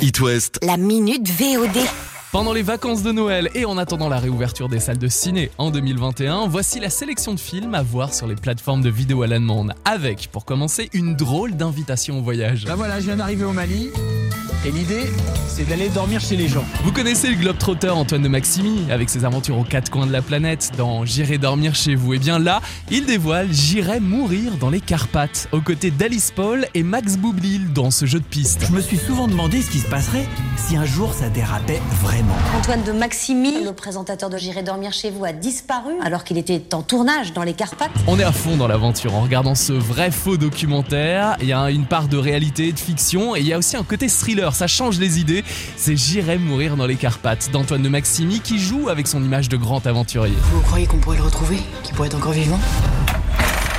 It West. La minute VOD. Pendant les vacances de Noël et en attendant la réouverture des salles de ciné en 2021, voici la sélection de films à voir sur les plateformes de vidéo à la demande. Avec, pour commencer, une drôle d'invitation au voyage. Bah voilà, je viens d'arriver au Mali. Et l'idée, c'est d'aller dormir chez les gens. Vous connaissez le globetrotter Antoine de Maximi avec ses aventures aux quatre coins de la planète dans J'irai dormir chez vous. Et bien là, il dévoile J'irai mourir dans les Carpates aux côtés d'Alice Paul et Max Boublil dans ce jeu de piste. Je me suis souvent demandé ce qui se passerait si un jour ça dérapait vraiment. Antoine de Maximi, le présentateur de J'irai dormir chez vous, a disparu alors qu'il était en tournage dans les Carpates. On est à fond dans l'aventure en regardant ce vrai faux documentaire. Il y a une part de réalité et de fiction et il y a aussi un côté thriller. Ça change les idées. C'est J'irai mourir dans les Carpates d'Antoine de Maximi qui joue avec son image de grand aventurier. Vous croyez qu'on pourrait le retrouver Qu'il pourrait être encore vivant?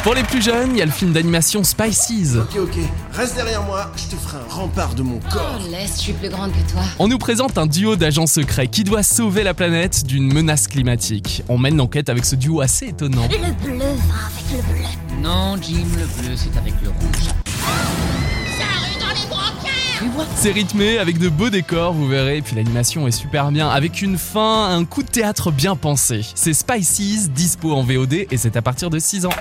Pour les plus jeunes, il y a le film d'animation Spices. Ok, ok. Reste derrière moi, je te ferai un rempart de mon corps. Oh, laisse, je suis plus grande que toi. On nous présente un duo d'agents secrets qui doit sauver la planète d'une menace climatique. On mène l'enquête avec ce duo assez étonnant. Le bleu va avec le bleu. Non, Jim, le bleu, c'est avec le rouge. C'est rythmé avec de beaux décors, vous verrez, et puis l'animation est super bien, avec une fin, un coup de théâtre bien pensé. C'est Spices, dispo en VOD, et c'est à partir de 6 ans.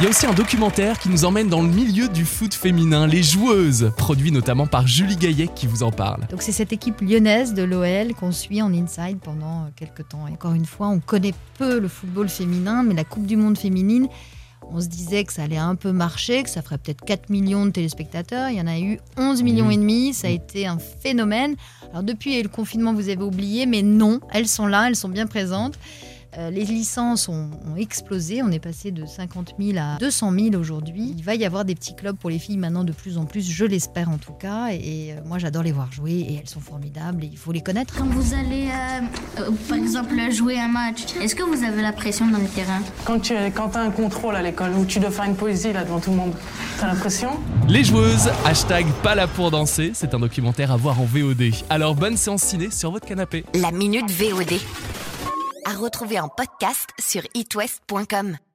Il y a aussi un documentaire qui nous emmène dans le milieu du foot féminin, Les Joueuses, produit notamment par Julie Gaillet qui vous en parle. Donc c'est cette équipe lyonnaise de l'OL qu'on suit en inside pendant euh, quelques temps. Encore une fois, on connaît peu le football féminin, mais la Coupe du Monde féminine, on se disait que ça allait un peu marcher, que ça ferait peut-être 4 millions de téléspectateurs. Il y en a eu 11 millions et demi. Ça a été un phénomène. Alors depuis le confinement, vous avez oublié, mais non, elles sont là, elles sont bien présentes. Euh, les licences ont, ont explosé. On est passé de 50 000 à 200 000 aujourd'hui. Il va y avoir des petits clubs pour les filles maintenant de plus en plus, je l'espère en tout cas. Et, euh, moi, j'adore les voir jouer et elles sont formidables et il faut les connaître. Quand vous allez, euh, euh, par exemple, jouer un match, est-ce que vous avez la pression dans le terrain? Quand tu quand as un contrôle à l'école où tu dois faire une poésie là devant tout le monde, t'as l'impression Les Joueuses, hashtag pas là pour danser, c'est un documentaire à voir en VOD. Alors bonne séance ciné sur votre canapé. La minute VOD. Retrouver en podcast sur itwest.com.